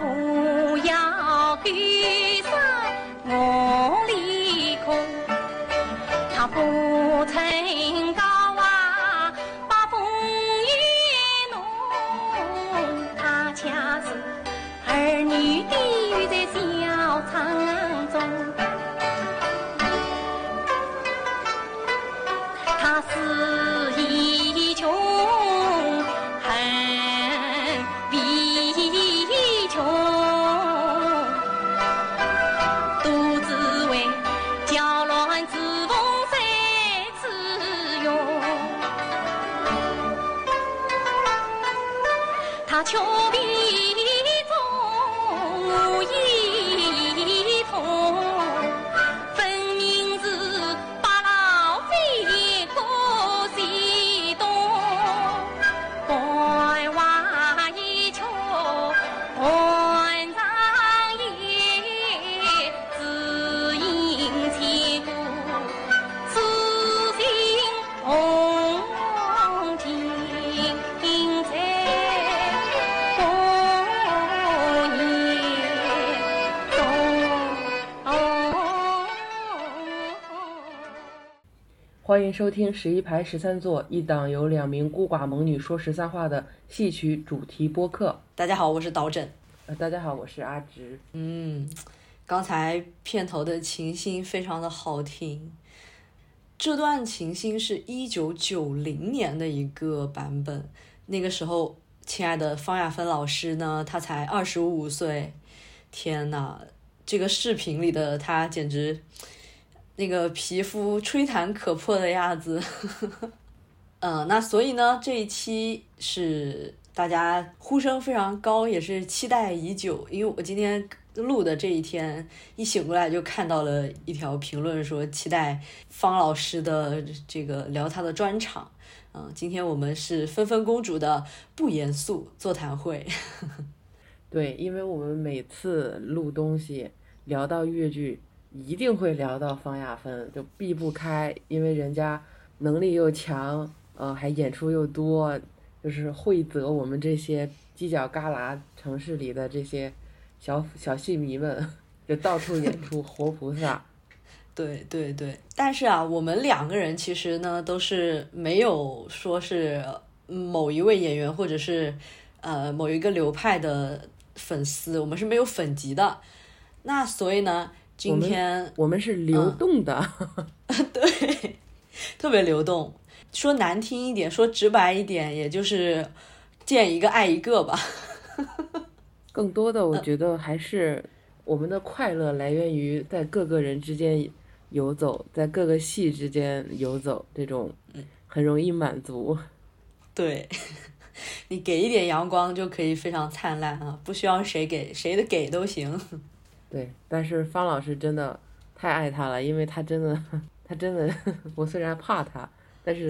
不要给收听十一排十三座一档由两名孤寡猛女说十三话的戏曲主题播客。大家好，我是导枕。呃，大家好，我是阿直。嗯，刚才片头的琴心非常的好听。这段琴心是一九九零年的一个版本，那个时候，亲爱的方亚芬老师呢，她才二十五岁。天呐，这个视频里的她简直，那个皮肤吹弹可破的样子。嗯，那所以呢，这一期是大家呼声非常高，也是期待已久。因为我今天录的这一天，一醒过来就看到了一条评论说期待方老师的这个聊他的专场。嗯，今天我们是纷纷公主的不严肃座谈会。对，因为我们每次录东西聊到越剧，一定会聊到方亚芬，就避不开，因为人家能力又强，呃，还演出又多，就是惠泽我们这些犄角旮旯城市里的这些小小戏迷们，就到处演出活菩萨。对对对，但是啊，我们两个人其实呢都是没有说是某一位演员或者是呃某一个流派的粉丝，我们是没有粉级的。那所以呢，今天我们是流动的，对，特别流动。说难听一点，说直白一点，也就是见一个爱一个吧。更多的我觉得还是我们的快乐来源于在各个人之间游走，在各个戏之间游走，这种很容易满足。对，你给一点阳光就可以非常灿烂啊，不需要谁给，谁的给都行。对，但是方老师真的太爱他了，因为他真的，他真的，我虽然怕他，但是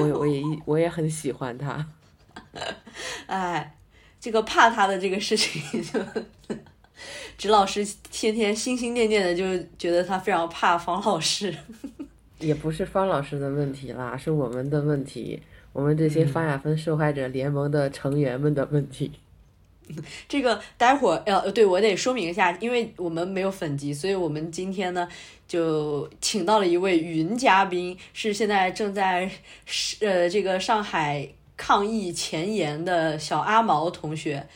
我我也一我也很喜欢他。哎，这个怕他的这个事情就，指老师天天心心念念的，就觉得他非常怕方老师。也不是方老师的问题啦，是我们的问题，我们这些方亚芬受害者联盟的成员们的问题。这个待会儿呃，对我得说明一下，因为我们没有粉级，所以我们今天呢就请到了一位云嘉宾，是现在正在是呃这个上海抗疫前沿的小阿毛同学。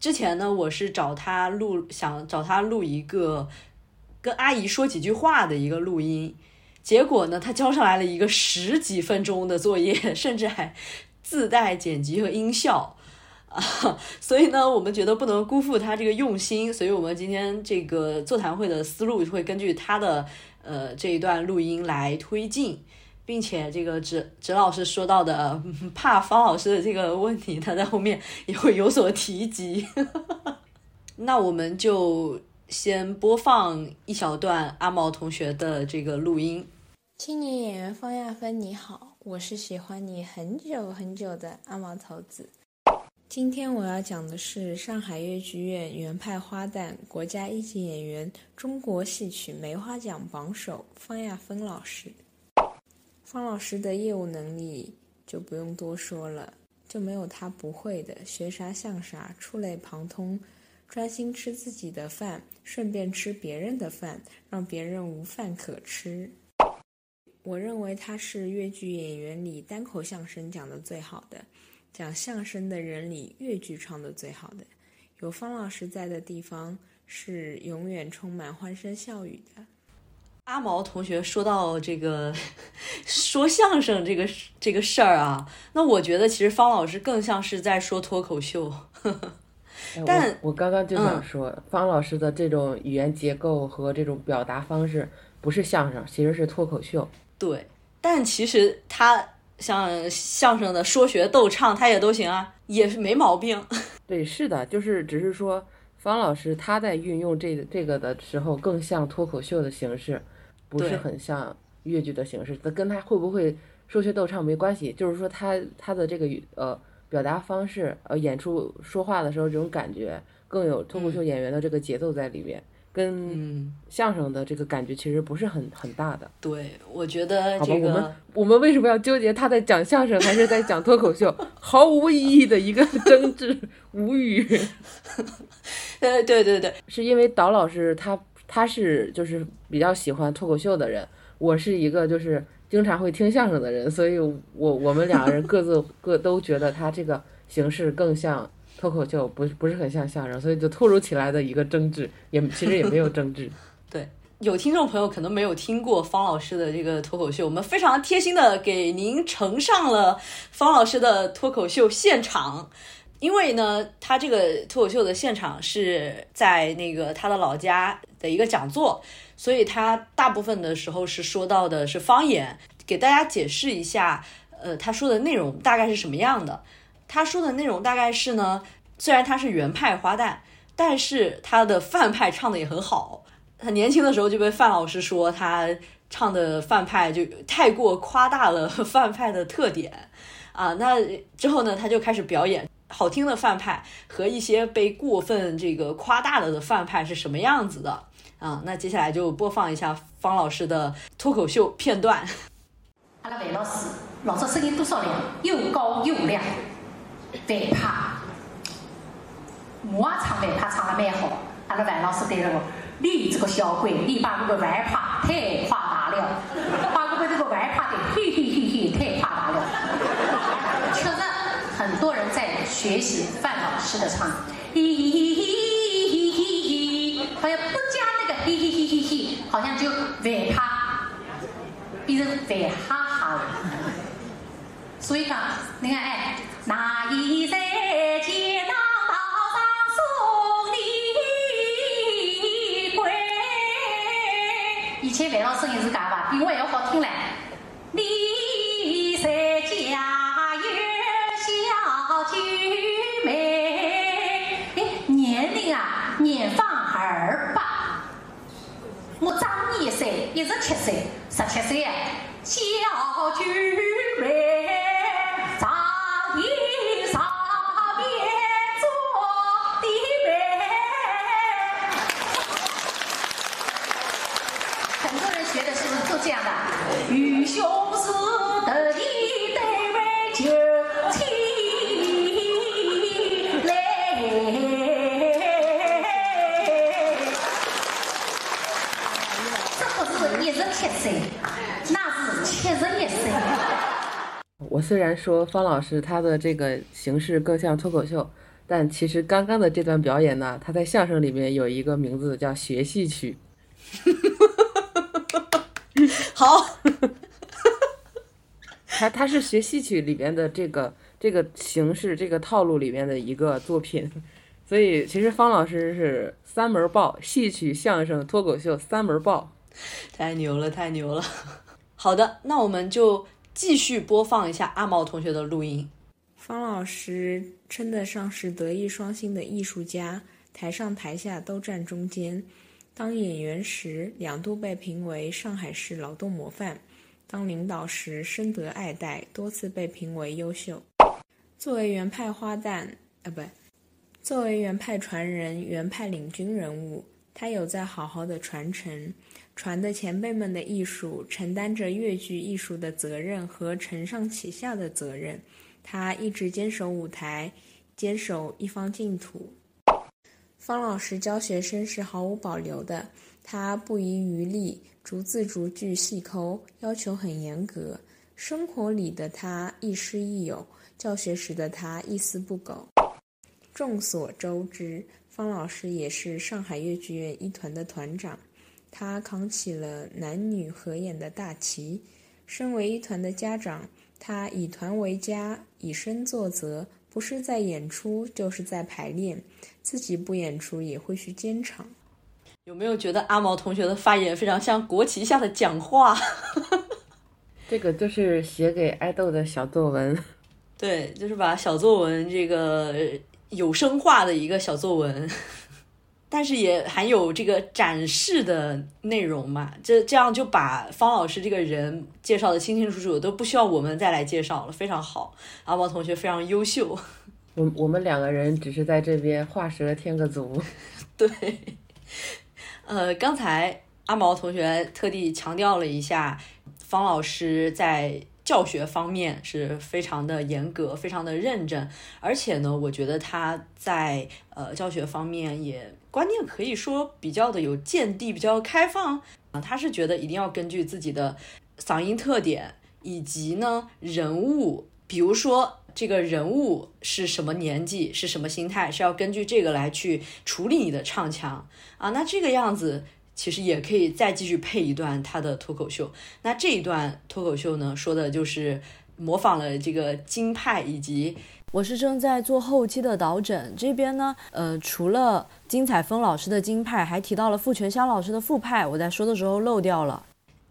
之前呢，我是找他录，想找他录一个跟阿姨说几句话的一个录音，结果呢，他交上来了一个十几分钟的作业，甚至还自带剪辑和音效。啊，所以呢，我们觉得不能辜负他这个用心，所以我们今天这个座谈会的思路会根据他的呃这一段录音来推进，并且这个直直老师说到的 怕方老师的这个问题，他在后面也会有所提及。那我们就先播放一小段阿毛同学的这个录音。青年演员方亚芬，你好，我是喜欢你很久很久的阿毛头子。今天我要讲的是上海越剧院原派花旦、国家一级演员、中国戏曲梅花奖榜首方亚芬老师。方老师的业务能力就不用多说了，就没有他不会的，学啥像啥，触类旁通，专心吃自己的饭，顺便吃别人的饭，让别人无饭可吃。我认为他是越剧演员里单口相声讲的最好的，讲相声的人里越剧唱的最好的。有方老师在的地方，是永远充满欢声笑语的。阿毛同学说到这个 说相声这个这个事儿啊，那我觉得其实方老师更像是在说脱口秀。哎但我我刚刚就想嗯说，方老师的这种语言结构和这种表达方式不是相声，其实是脱口秀。对，但其实他像相声的说学逗唱，他也都行啊，也是没毛病。对，是的，就是只是说方老师他在运用这个这个的时候，更像脱口秀的形式，不是很像越剧的形式。那跟他会不会说学逗唱没关系，就是说他他的这个语呃表达方式，呃演出说话的时候这种感觉，更有脱口秀演员的这个节奏在里面，跟嗯，相声的这个感觉其实不是很很大的。对，我觉得好吧，这个我们我们为什么要纠结他在讲相声还是在讲脱口秀？毫无意义的一个 争执，无语。呃，对对对，是因为导老师他他是就是比较喜欢脱口秀的人，我是一个就是经常会听相声的人，所以我我们两个人各自各都觉得他这个形式更像脱口秀，不不是很像相声，所以就突如其来的一个争执，也其实也没有争执。对有听众朋友可能没有听过方老师的这个脱口秀，我们非常贴心的给您呈上了方老师的脱口秀现场。因为呢，他这个脱口秀的现场是在那个他的老家的一个讲座，所以他大部分的时候是说到的是方言，给大家解释一下，呃，他说的内容大概是什么样的。他说的内容大概是呢，虽然他是原派花旦，但是他的范派唱的也很好。他年轻的时候就被范老师说他唱的范派就太过夸大了 范派的特点啊。那之后呢，他就开始表演好听的范派和一些被过分这个夸大了的范派是什么样子的啊。那接下来就播放一下方老师的脱口秀片段。阿拉范老师老早声音多少亮，又高又亮。反派，我唱反派唱得蛮好。阿拉范老师对着我，你这个小鬼，你把那个外派太夸大了，把我们这个外派的嘿嘿嘿嘿太夸大了。确实，很多人在学习范老师的唱，嘿嘿嘿嘿嘿嘿，好像不加那个嘿嘿嘿嘿嘿，好像就外派变成外哈哈了。所以讲，你看，哎，那一山街道道上送你归。以前烦恼声音是假吧，比我还要好听嘞。你在家有小九妹，哎，年龄啊，年方二八。我长你一岁，一十七岁，十七岁啊，小九虽然说方老师他的这个形式更像脱口秀，但其实刚刚的这段表演呢，他在相声里面有一个名字叫学戏曲。好，他他是学戏曲里面的这个这个形式这个套路里面的一个作品，所以其实方老师是三门爆，戏曲、相声、脱口秀三门爆。太牛了，太牛了。好的，那我们就继续播放一下阿毛同学的录音。方老师称得上是德艺双馨的艺术家，台上台下都站中间。当演员时，两度被评为上海市劳动模范；当领导时，深得爱戴，多次被评为优秀。作为原派花旦，啊不，作为原派传人、原派领军人物，他有在好好的传承，传的前辈们的艺术，承担着越剧艺术的责任和承上启下的责任。他一直坚守舞台，坚守一方净土。方老师教学生是毫无保留的，他不遗余力，逐字逐句细抠，要求很严格。生活里的他亦师亦友，教学时的他一丝不苟。众所周知，方老师也是上海越剧院一团的团长，他扛起了男女合演的大旗。身为一团的家长，他以团为家，以身作则，不是在演出，就是在排练。自己不演出也会去监场。有没有觉得阿毛同学的发言非常像国旗下的讲话？这个就是写给爱豆的小作文。对，就是把小作文这个有声化的一个小作文，但是也含有这个展示的内容嘛。这这样就把方老师这个人介绍的清清楚楚，都不需要我们再来介绍了，非常好。阿毛同学非常优秀。我我们两个人只是在这边画蛇添个足，对，呃，刚才阿毛同学特地强调了一下，方老师在教学方面是非常的严格，非常的认真，而且呢，我觉得他在呃教学方面也观念可以说比较的有见地，比较开放啊，他是觉得一定要根据自己的嗓音特点以及呢人物，比如说。这个人物是什么年纪，是什么心态，是要根据这个来去处理你的唱腔啊。那这个样子其实也可以再继续配一段他的脱口秀。那这一段脱口秀呢，说的就是模仿了这个京派，以及我是正在做后期的导诊这边呢，呃，除了金彩峰老师的京派，还提到了傅全香老师的傅派，我在说的时候漏掉了。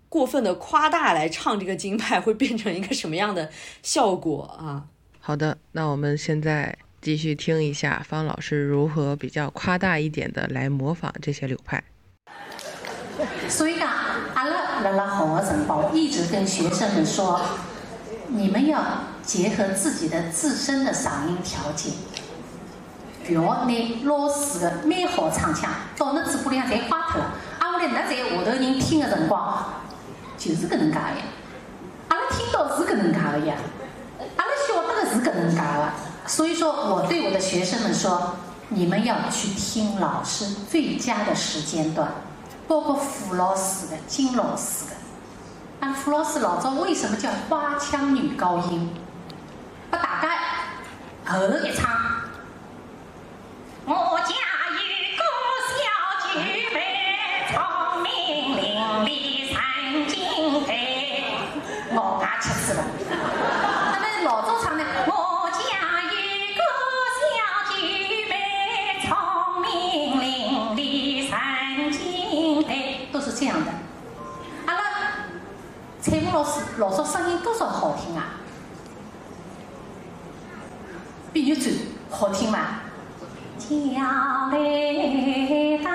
过分的夸大来唱这个京派，会变成一个什么样的效果啊？好的，那我们现在继续听一下方老师如何比较夸大一点的来模仿这些流派。所以讲，阿拉辣辣学的辰光，我一直跟学生们说，你们要结合自己的自身的嗓音条件，不要拿老师的蛮好唱腔到那嘴巴里向侪花脱了。阿下来，那在下头人听的辰光，就是搿能介呀。阿拉听到是搿能介的呀。阿拉晓得是搿能介了，所以说我对我的学生们说，你们要去听老师最佳的时间段，包括傅老师的、金老师的。那傅老师老早为什么叫花腔女高音？后头一唱，我家有个小舅妹，聪明伶俐三金配，我家吃死了。老早唱的，我家有个小舅妹，聪明伶俐三金配，都是这样的。阿拉彩虹老师老早声音多少好听啊？比玉嘴好听吗？家来当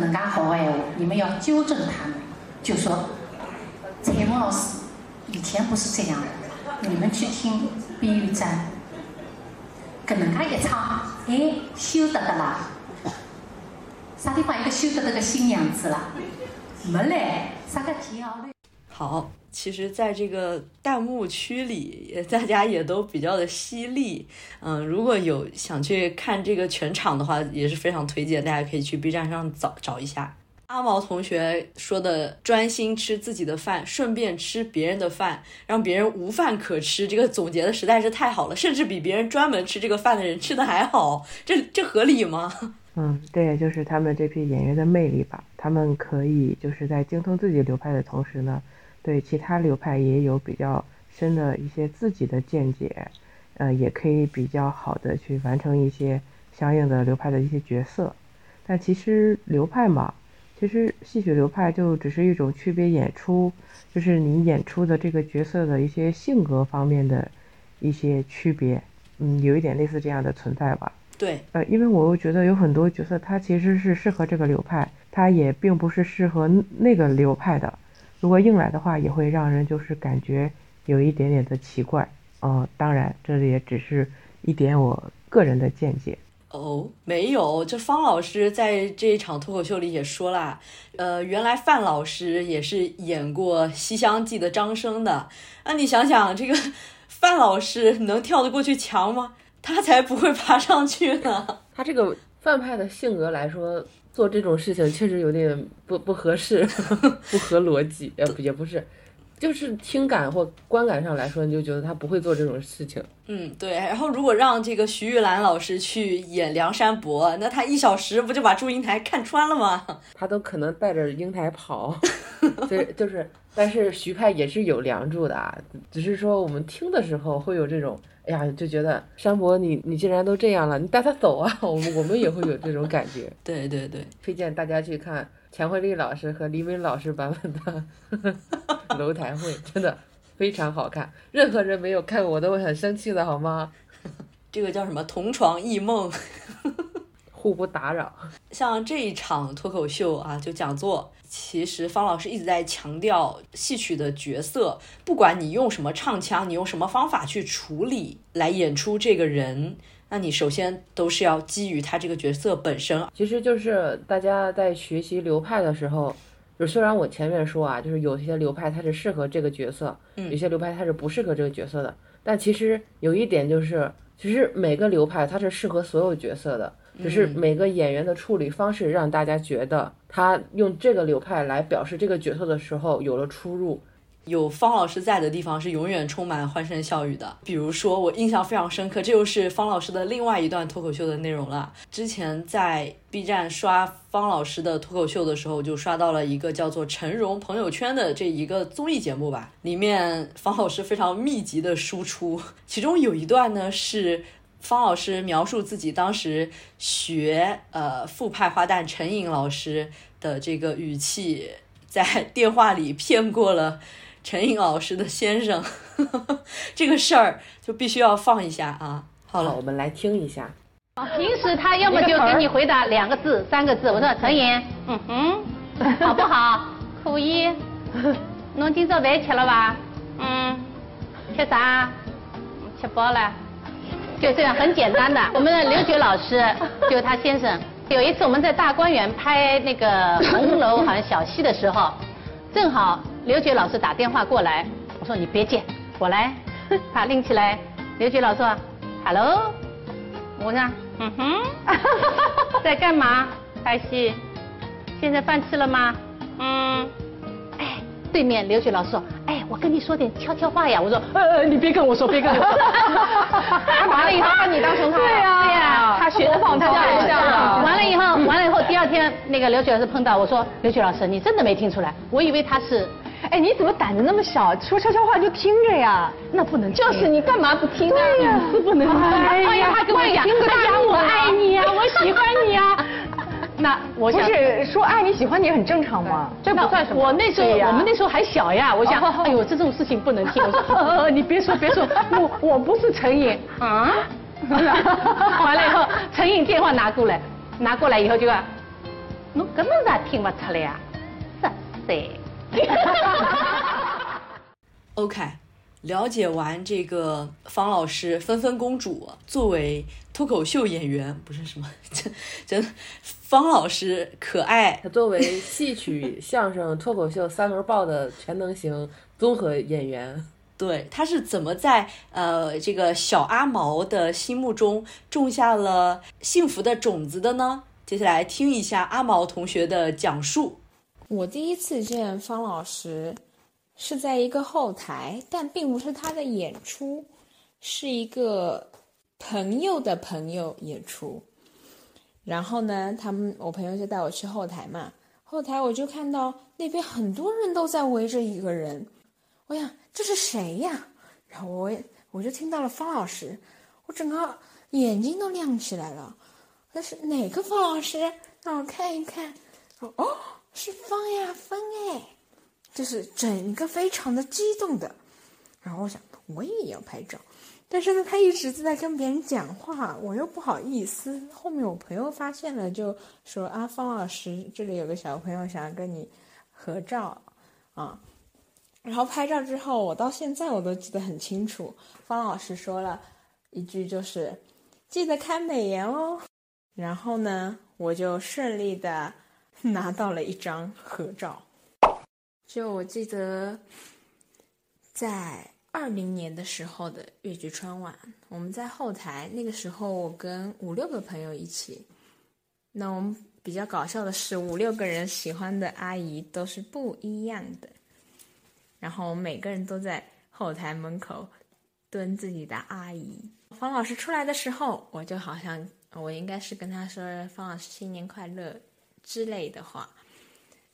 能噶好个闲话，你们要纠正他们，就说彩虹老师以前不是这样的。你们去听碧玉簪，搿能噶一唱，哎，羞得的啦。啥地方一个修得的个新娘子啦？没嘞，啥个调嘞？好。其实，在这个弹幕区里，大家也都比较的犀利。嗯，如果有想去看这个全场的话，也是非常推荐，大家可以去 B 站上找找一下。阿毛同学说的“专心吃自己的饭，顺便吃别人的饭，让别人无饭可吃”，这个总结的实在是太好了，甚至比别人专门吃这个饭的人吃的还好。这这合理吗？嗯，这也就是他们这批演员的魅力吧。他们可以就是在精通自己流派的同时呢，对其他流派也有比较深的一些自己的见解，呃，也可以比较好的去完成一些相应的流派的一些角色。但其实流派嘛，其实戏曲流派就只是一种区别演出，就是你演出的这个角色的一些性格方面的一些区别，嗯，有一点类似这样的存在吧。对，呃，因为我又觉得有很多角色，它其实是适合这个流派，它也并不是适合那个流派的。如果硬来的话，也会让人就是感觉有一点点的奇怪。哦，当然，这也只是一点我个人的见解。哦，没有，这方老师在这一场脱口秀里也说了，呃，原来范老师也是演过《西厢记》的张生的。那你想想，这个 范老师能跳得过去墙吗？他才不会爬上去呢。他这个范派的性格来说，做这种事情确实有点不不合适，不合逻辑。呃，也不是，就是听感或观感上来说，你就觉得他不会做这种事情。嗯，对。然后如果让这个徐玉兰老师去演梁山伯，那他一小时不就把祝英台看穿了吗？他都可能带着英台跑。对，就是，但是徐派也是有梁祝的啊，只是说我们听的时候会有这种。哎呀，就觉得山伯，你你既然都这样了，你带他走啊！我们我们也会有这种感觉。对对对，推荐大家去看钱慧丽老师和黎明老师版本的 楼台会，真的非常好看。任何人没有看过都会很生气的，好吗？这个叫什么？同床异梦。互不打扰。像这一场脱口秀啊，就讲座，其实方老师一直在强调戏曲的角色，不管你用什么唱腔，你用什么方法去处理来演出这个人，那你首先都是要基于他这个角色本身。其实就是大家在学习流派的时候，就虽然我前面说啊，就是有些流派它是适合这个角色，有些流派它是不适合这个角色的，但其实有一点就是，其实每个流派它是适合所有角色的。只是每个演员的处理方式让大家觉得他用这个流派来表示这个角色的时候有了出入。有方老师在的地方是永远充满欢声笑语的。比如说，我印象非常深刻，这又是方老师的另外一段脱口秀的内容了。之前在 B 站刷方老师的脱口秀的时候，就刷到了一个叫做《陈荣朋友圈》的这一个综艺节目吧，里面方老师非常密集的输出，其中有一段呢是。方老师描述自己当时学呃副派花旦陈颖老师的这个语气，在电话里骗过了陈颖老师的先生，这个事儿就必须要放一下啊！好了，我们来听一下。平时他要么就给你回答两个字、三个字。我说陈颖，嗯哼，好不好？可以。侬今朝饭吃了吧？嗯。吃啥？吃饱了。就这样很简单的，我们的刘觉老师 就他先生，有一次我们在大观园拍那个红楼好像小戏的时候，正好刘杰老师打电话过来，我说你别接，我来，他拎起来，刘杰老师说，hello，我说，嗯哼，在干嘛？拍戏，现在饭吃了吗？嗯。对面刘雪老师说：“哎，我跟你说点悄悄话呀。”我说：“呃，你别跟我说，别跟我说。”他完了以后把你当成他，对呀，对呀，他学的仿他太像了。完了以后，完了以后，第二天那个刘雪老师碰到我说：“刘雪老师，你真的没听出来？我以为他是，哎，你怎么胆子那么小？说悄悄话就听着呀？那不能，就是你干嘛不听呢？对呀，是不能听。哎呀，他跟我讲，哎呀，我爱你呀，我喜欢你呀。”那我想不是说爱你喜欢你很正常吗？这不算什么。我那时候我们那时候还小呀，我想，哎呦，这种事情不能听。我说，你别说别说，我我不是陈颖啊。完了以后，陈颖电话拿过来，拿过来以后就说，侬根本咋听不出来呀？是的。OK。了解完这个方老师，芬芬公主作为脱口秀演员，不是什么真真，方老师可爱。他作为戏曲、相声、脱口秀三轮报的全能型综合演员，对，他是怎么在呃这个小阿毛的心目中种下了幸福的种子的呢？接下来听一下阿毛同学的讲述。我第一次见方老师。是在一个后台，但并不是他的演出，是一个朋友的朋友演出。然后呢，他们我朋友就带我去后台嘛，后台我就看到那边很多人都在围着一个人，我想这是谁呀？然后我我就听到了方老师，我整个眼睛都亮起来了。那是哪个方老师？让我看一看。哦，是方亚芬哎，就是整个非常的激动的。然后我想，我也要拍照，但是呢，他一直在跟别人讲话，我又不好意思。后面我朋友发现了，就说啊，方老师，这里有个小朋友想要跟你合照啊。然后拍照之后，我到现在我都记得很清楚，方老师说了一句，就是记得开美颜哦。然后呢，我就顺利的拿到了一张合照。就我记得，在二零年的时候的越剧春晚，我们在后台，那个时候我跟五六个朋友一起。那我们比较搞笑的是，五六个人喜欢的阿姨都是不一样的。然后我们每个人都在后台门口蹲自己的阿姨。方老师出来的时候，我就好像。我应该是跟他说“方老师新年快乐”之类的话，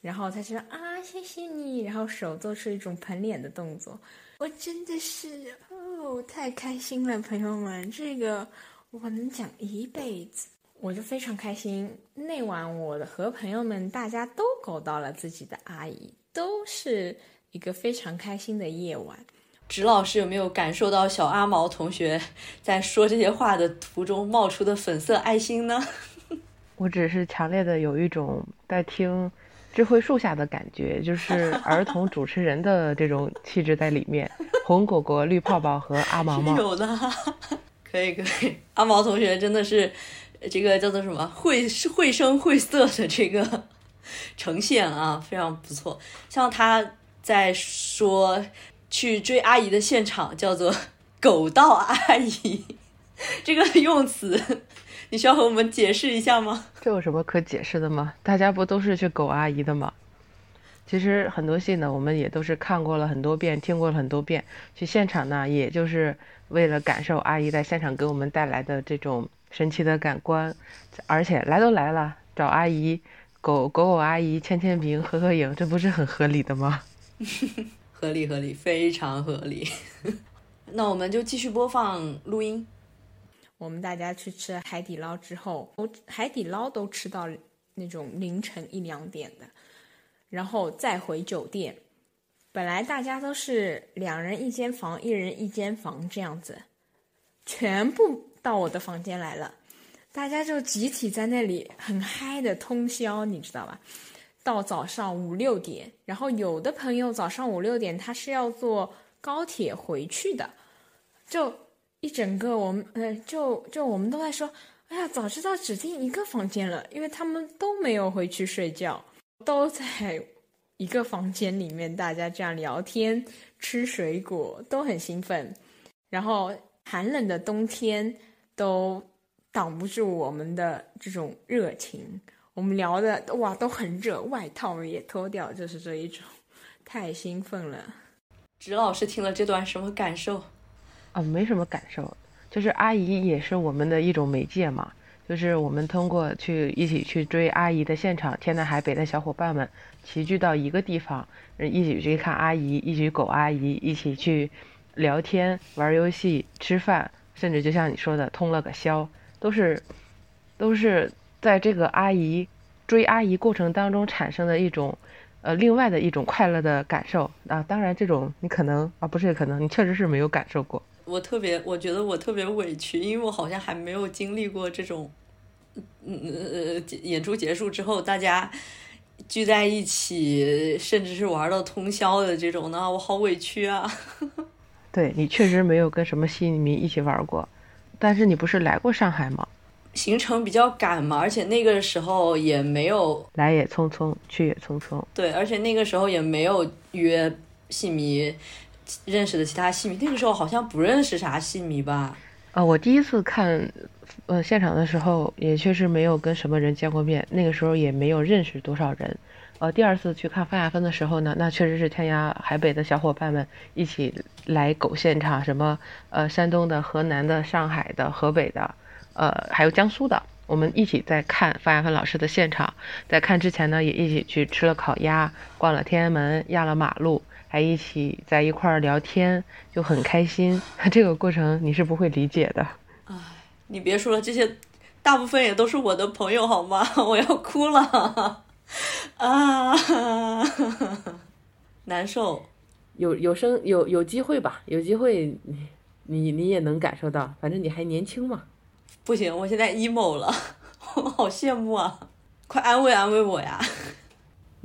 然后他说：“啊，谢谢你。”然后手做出一种捧脸的动作。我真的是哦，太开心了，朋友们，这个我能讲一辈子。我就非常开心。那晚我和朋友们大家都勾到了自己的阿姨，都是一个非常开心的夜晚。植老师有没有感受到小阿毛同学在说这些话的途中冒出的粉色爱心呢？我只是强烈的有一种在听智慧树下的感觉，就是儿童主持人的这种气质在里面。红果果、绿泡泡和阿毛毛 有的，可以可以。阿毛同学真的是这个叫做什么绘绘声绘色的这个呈现啊，非常不错。像他在说。去追阿姨的现场叫做“狗道阿姨”，这个用词你需要和我们解释一下吗？这有什么可解释的吗？大家不都是去狗阿姨的吗？其实很多戏呢，我们也都是看过了很多遍，听过了很多遍。去现场呢，也就是为了感受阿姨在现场给我们带来的这种神奇的感官。而且来都来了，找阿姨，狗狗狗阿姨签签名、合合影，这不是很合理的吗？合理合理，非常合理。那我们就继续播放录音。我们大家去吃海底捞之后，海底捞都吃到那种凌晨一两点的，然后再回酒店。本来大家都是两人一间房，一人一间房这样子，全部到我的房间来了，大家就集体在那里很嗨的通宵，你知道吧？到早上五六点，然后有的朋友早上五六点他是要坐高铁回去的，就一整个我们呃就就我们都在说，哎呀，早知道只订一个房间了，因为他们都没有回去睡觉，都在一个房间里面，大家这样聊天吃水果都很兴奋，然后寒冷的冬天都挡不住我们的这种热情。我们聊的哇都很热，外套也脱掉，就是这一种，太兴奋了。植老师听了这段什么感受？啊，没什么感受，就是阿姨也是我们的一种媒介嘛，就是我们通过去一起去追阿姨的现场，天南海北的小伙伴们齐聚到一个地方，一起去看阿姨，一起狗阿姨，一起去聊天、玩游戏、吃饭，甚至就像你说的通了个宵，都是，都是。在这个阿姨追阿姨过程当中产生的一种，呃，另外的一种快乐的感受啊。当然，这种你可能啊，不是可能，你确实是没有感受过。我特别，我觉得我特别委屈，因为我好像还没有经历过这种，嗯呃，演出结束之后大家聚在一起，甚至是玩到通宵的这种呢，我好委屈啊。对你确实没有跟什么戏迷一起玩过，但是你不是来过上海吗？行程比较赶嘛，而且那个时候也没有来也匆匆，去也匆匆。对，而且那个时候也没有约戏迷，认识的其他戏迷。那个时候好像不认识啥戏迷吧？啊，我第一次看，呃，现场的时候也确实没有跟什么人见过面。那个时候也没有认识多少人。呃，第二次去看方亚芬的时候呢，那确实是天涯海北的小伙伴们一起来狗现场，什么呃，山东的、河南的、上海的、河北的。呃，还有江苏的，我们一起在看方亚芬老师的现场，在看之前呢，也一起去吃了烤鸭，逛了天安门，压了马路，还一起在一块儿聊天，就很开心。这个过程你是不会理解的。你别说了，这些大部分也都是我的朋友，好吗？我要哭了啊，难受。有有生有有机会吧，有机会你你你也能感受到，反正你还年轻嘛。不行，我现在 emo 了，我好羡慕啊！快安慰安慰我呀！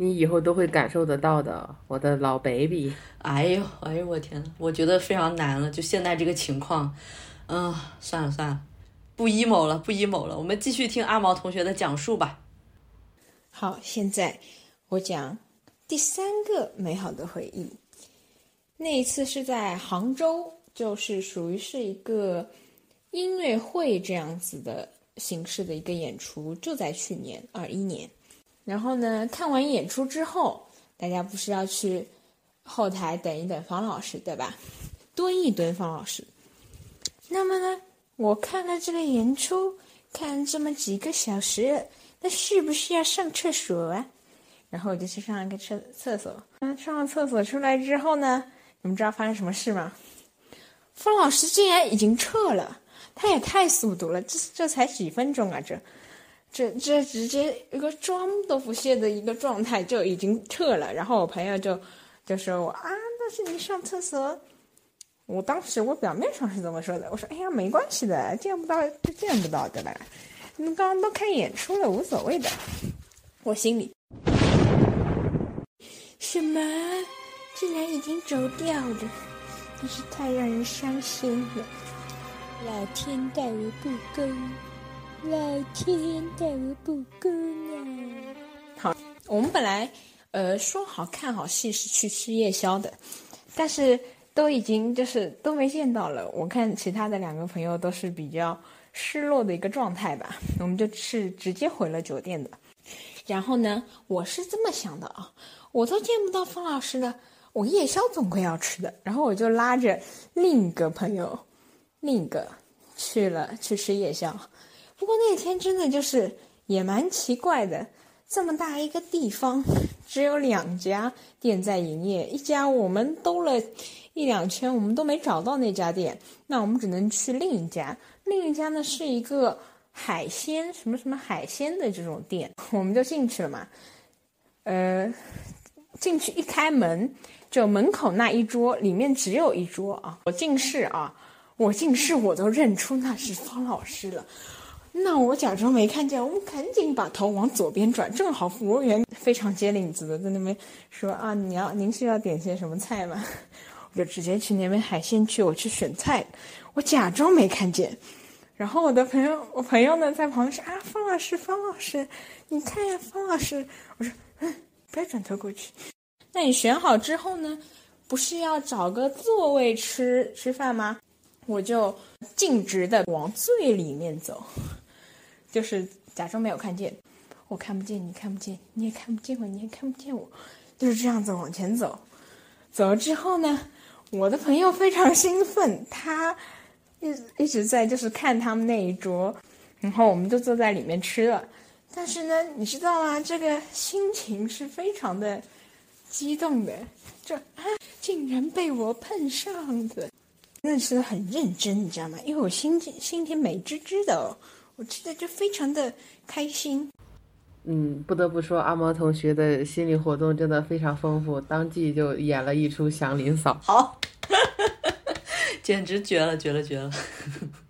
你以后都会感受得到的，我的老 baby。哎呦哎呦，我天呐，我觉得非常难了，就现在这个情况，嗯，算了算了，不 emo 了，不 emo 了，我们继续听阿毛同学的讲述吧。好，现在我讲第三个美好的回忆。那一次是在杭州，就是属于是一个音乐会这样子的形式的一个演出，就在去年二一年。然后呢，看完演出之后，大家不是要去后台等一等方老师，对吧？蹲一蹲方老师。那么呢，我看了这个演出，看这么几个小时，那是不是要上厕所啊？然后我就去上了个厕厕所。嗯，上了厕所出来之后呢？你们知道发生什么事吗？方老师竟然已经撤了，他也太速度了，这这才几分钟啊！这，这这直接一个妆都不卸的一个状态就已经撤了。然后我朋友就就说我啊，那是你上厕所。我当时我表面上是这么说的，我说哎呀没关系的，见不到就见不到对吧？你们刚刚都看演出了，无所谓的。我心里什么？竟然已经走掉了，真是太让人伤心了！老天待我不公，老天待我不公啊！好，我们本来呃说好看好戏是去吃夜宵的，但是都已经就是都没见到了。我看其他的两个朋友都是比较失落的一个状态吧，我们就是直接回了酒店的。然后呢，我是这么想的啊，我都见不到方老师了。我夜宵总归要吃的，然后我就拉着另一个朋友，另一个去了去吃夜宵。不过那天真的就是也蛮奇怪的，这么大一个地方，只有两家店在营业，一家我们兜了一两圈，我们都没找到那家店，那我们只能去另一家。另一家呢是一个海鲜什么什么海鲜的这种店，我们就进去了嘛。呃，进去一开门。就门口那一桌，里面只有一桌啊！我近视啊，我近视，我都认出那是方老师了。那我假装没看见，我们赶紧把头往左边转，正好服务员非常接领子的在那边说啊，你要您是要点些什么菜吗？我就直接去那边海鲜区，我去选菜，我假装没看见。然后我的朋友，我朋友呢在旁边说啊，方老师，方老师，你看呀，方老师。我说，嗯，不要转头过去。那你选好之后呢？不是要找个座位吃吃饭吗？我就径直的往最里面走，就是假装没有看见。我看不见，你看不见，你也看不见我，你也看不见我，就是这样子往前走。走了之后呢，我的朋友非常兴奋，他一一直在就是看他们那一桌，然后我们就坐在里面吃了。但是呢，你知道吗？这个心情是非常的。激动的，这啊，竟然被我碰上了，真的是很认真，你知道吗？因为我心心情美滋滋的，我吃的就非常的开心。嗯，不得不说，阿毛同学的心理活动真的非常丰富，当即就演了一出祥林嫂，好，简直绝了，绝了，绝了！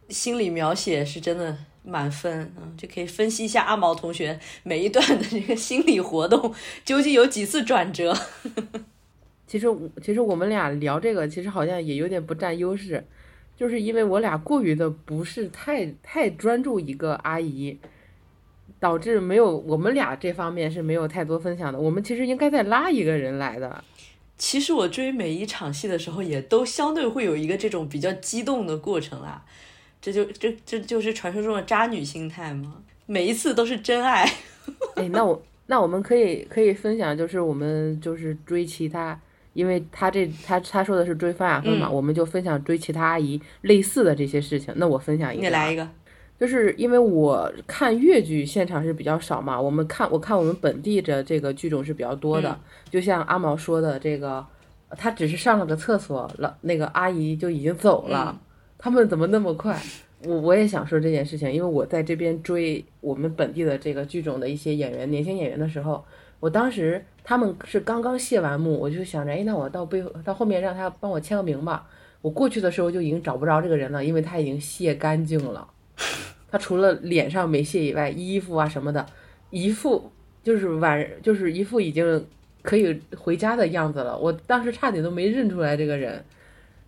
心理描写是真的。满分，嗯，就可以分析一下阿毛同学每一段的这个心理活动究竟有几次转折。其实，其实我们俩聊这个，其实好像也有点不占优势，就是因为我俩过于的不是太太专注一个阿姨，导致没有我们俩这方面是没有太多分享的。我们其实应该再拉一个人来的。其实我追每一场戏的时候，也都相对会有一个这种比较激动的过程啦。这就这这就是传说中的渣女心态吗？每一次都是真爱。哎，那我那我们可以可以分享，就是我们就是追其他，因为他这他他说的是追方亚芬嘛，我们就分享追其他阿姨类似的这些事情。那我分享一个，你来一个，就是因为我看越剧现场是比较少嘛，我们看我看我们本地的这个剧种是比较多的，嗯就像阿毛说的这个，他只是上了个厕所，了那个阿姨就已经走了，嗯他们怎么那么快？我我也想说这件事情，因为我在这边追我们本地的这个剧种的一些演员，年轻演员的时候，我当时他们是刚刚谢完幕，我就想着，哎，那我到背后到后面让他帮我签个名吧。我过去的时候就已经找不着这个人了，因为他已经卸干净了。他除了脸上没卸以外，衣服啊什么的，一副就是晚就是一副已经可以回家的样子了。我当时差点都没认出来这个人，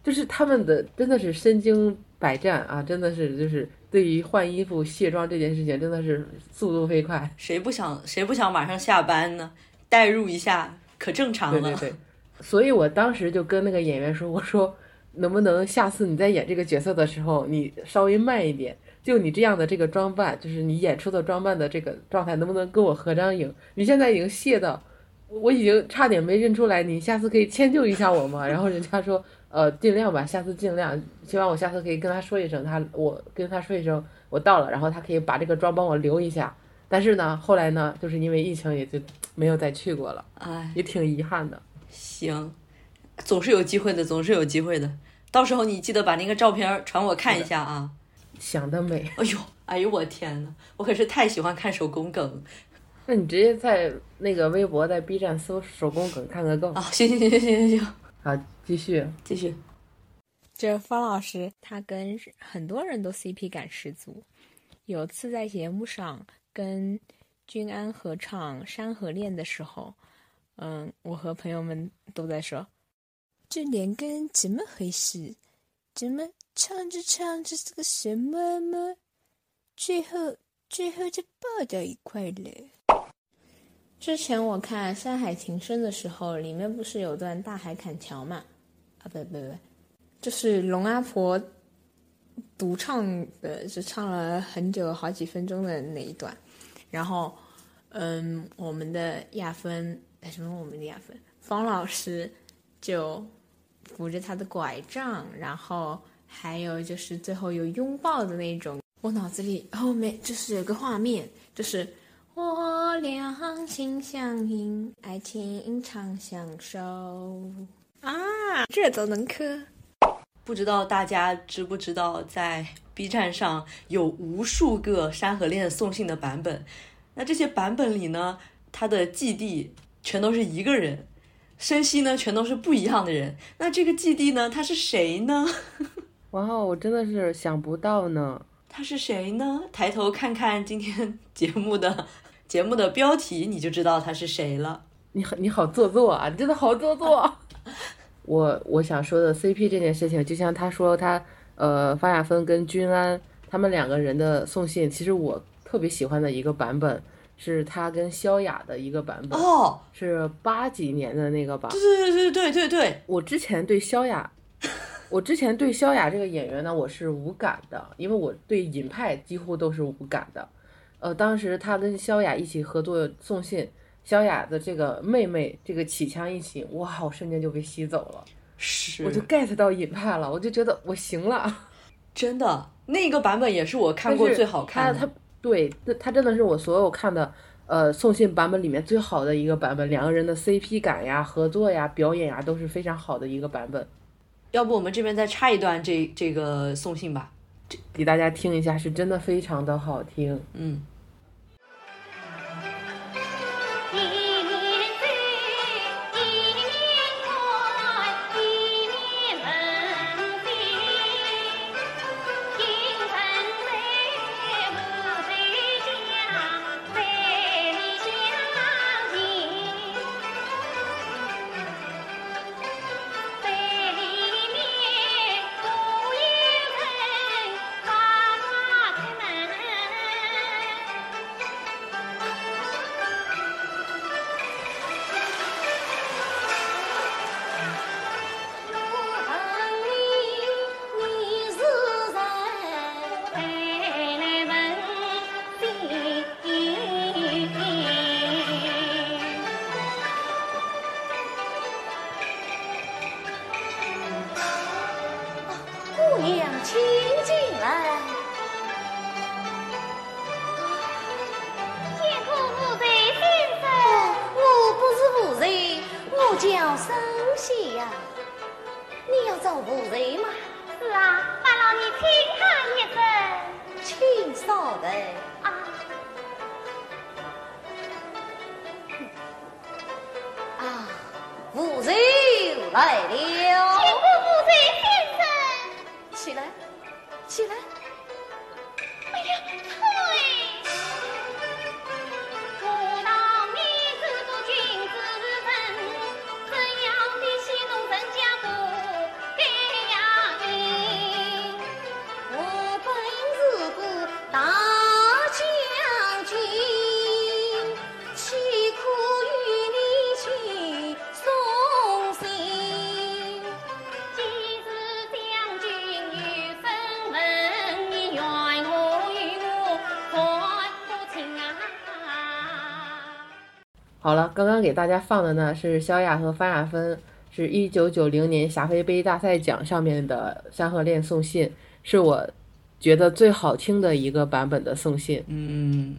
就是他们的真的是身经百战啊，真的是就是对于换衣服卸妆这件事情，真的是速度飞快。谁不想谁不想马上下班呢？代入一下，可正常了。对对对，所以我当时就跟那个演员说，我说能不能下次你在演这个角色的时候，你稍微慢一点，就你这样的这个装扮，就是你演出的装扮的这个状态，能不能跟我合张影？你现在已经卸到，我已经差点没认出来，你下次可以迁就一下我吗？然后人家说，呃，尽量吧，下次尽量，希望我下次可以跟他说一声，他我跟他说一声我到了，然后他可以把这个妆帮我留一下。但是呢，后来呢，就是因为疫情，也就没有再去过了，哎，也挺遗憾的。行，总是有机会的，总是有机会的。到时候你记得把那个照片传我看一下啊！想得美。哎呦，哎呦，我天呐，我可是太喜欢看手工梗那你直接在那个微博、在 B 站搜手工梗看个够。啊！行行行行行行行，好，继续。继续。这方老师他跟很多人都 CP 感十足。有次在节目上跟君安合唱《山河恋》的时候，嗯，我和朋友们都在说，这两个人怎么回事？怎么唱着唱着这个什么么，最后最后就抱到一块了。之前我看《山海情深》的时候，里面不是有段大海砍桥嘛？啊，不不不，就是龙阿婆独唱的，就唱了很久好几分钟的那一段。然后，嗯，我们的亚芬，哎，什么我们的亚芬，方老师就扶着他的拐杖，然后还有就是最后有拥抱的那种。我脑子里后面就是有个画面，就是我俩心相印，爱情长相守啊，这都能磕。不知道大家知不知道，在 B 站上有无数个《山河恋》送信的版本。那这些版本里呢，他的祭地全都是一个人，声息呢全都是不一样的人。那这个祭地呢，他是谁呢？哇哦，我真的是想不到呢。他是谁呢？抬头看看今天 节目的节目的标题，你就知道他是谁了。你好，你好做作啊！你真的好做作。我我想说的 CP 这件事情，就像他说他呃方亚芬跟君安他们两个人的送信，其实我特别喜欢的一个版本是他跟萧亚的一个版本，哦，是八几年的那个吧。对对对对对对，我之前对萧亚，我之前对萧亚这个演员呢，我是无感的，因为我对尹派几乎都是无感的。呃，当时他跟萧亚一起合作送信，萧亚的这个妹妹这个起腔一起，哇，我瞬间就被吸走了，是，我就 get 到尹派了，我就觉得我行了。真的那个版本也是我看过最好看的。他他对，他他真的是我所有看的呃送信版本里面最好的一个版本，两个人的 CP 感呀、合作呀、表演呀都是非常好的一个版本，要不我们这边再插一段这这个送信吧。给大家听一下，是真的非常的好听。嗯，叫声喜呀，你要找夫人吗？是啊，烦劳你听他一声。请稍等。啊，啊，夫人来了。刚刚给大家放的呢是萧亚和方亚芬，是一九九零年霞飞杯大赛奖上面的《山河恋送信》，是我觉得最好听的一个版本的送信。嗯，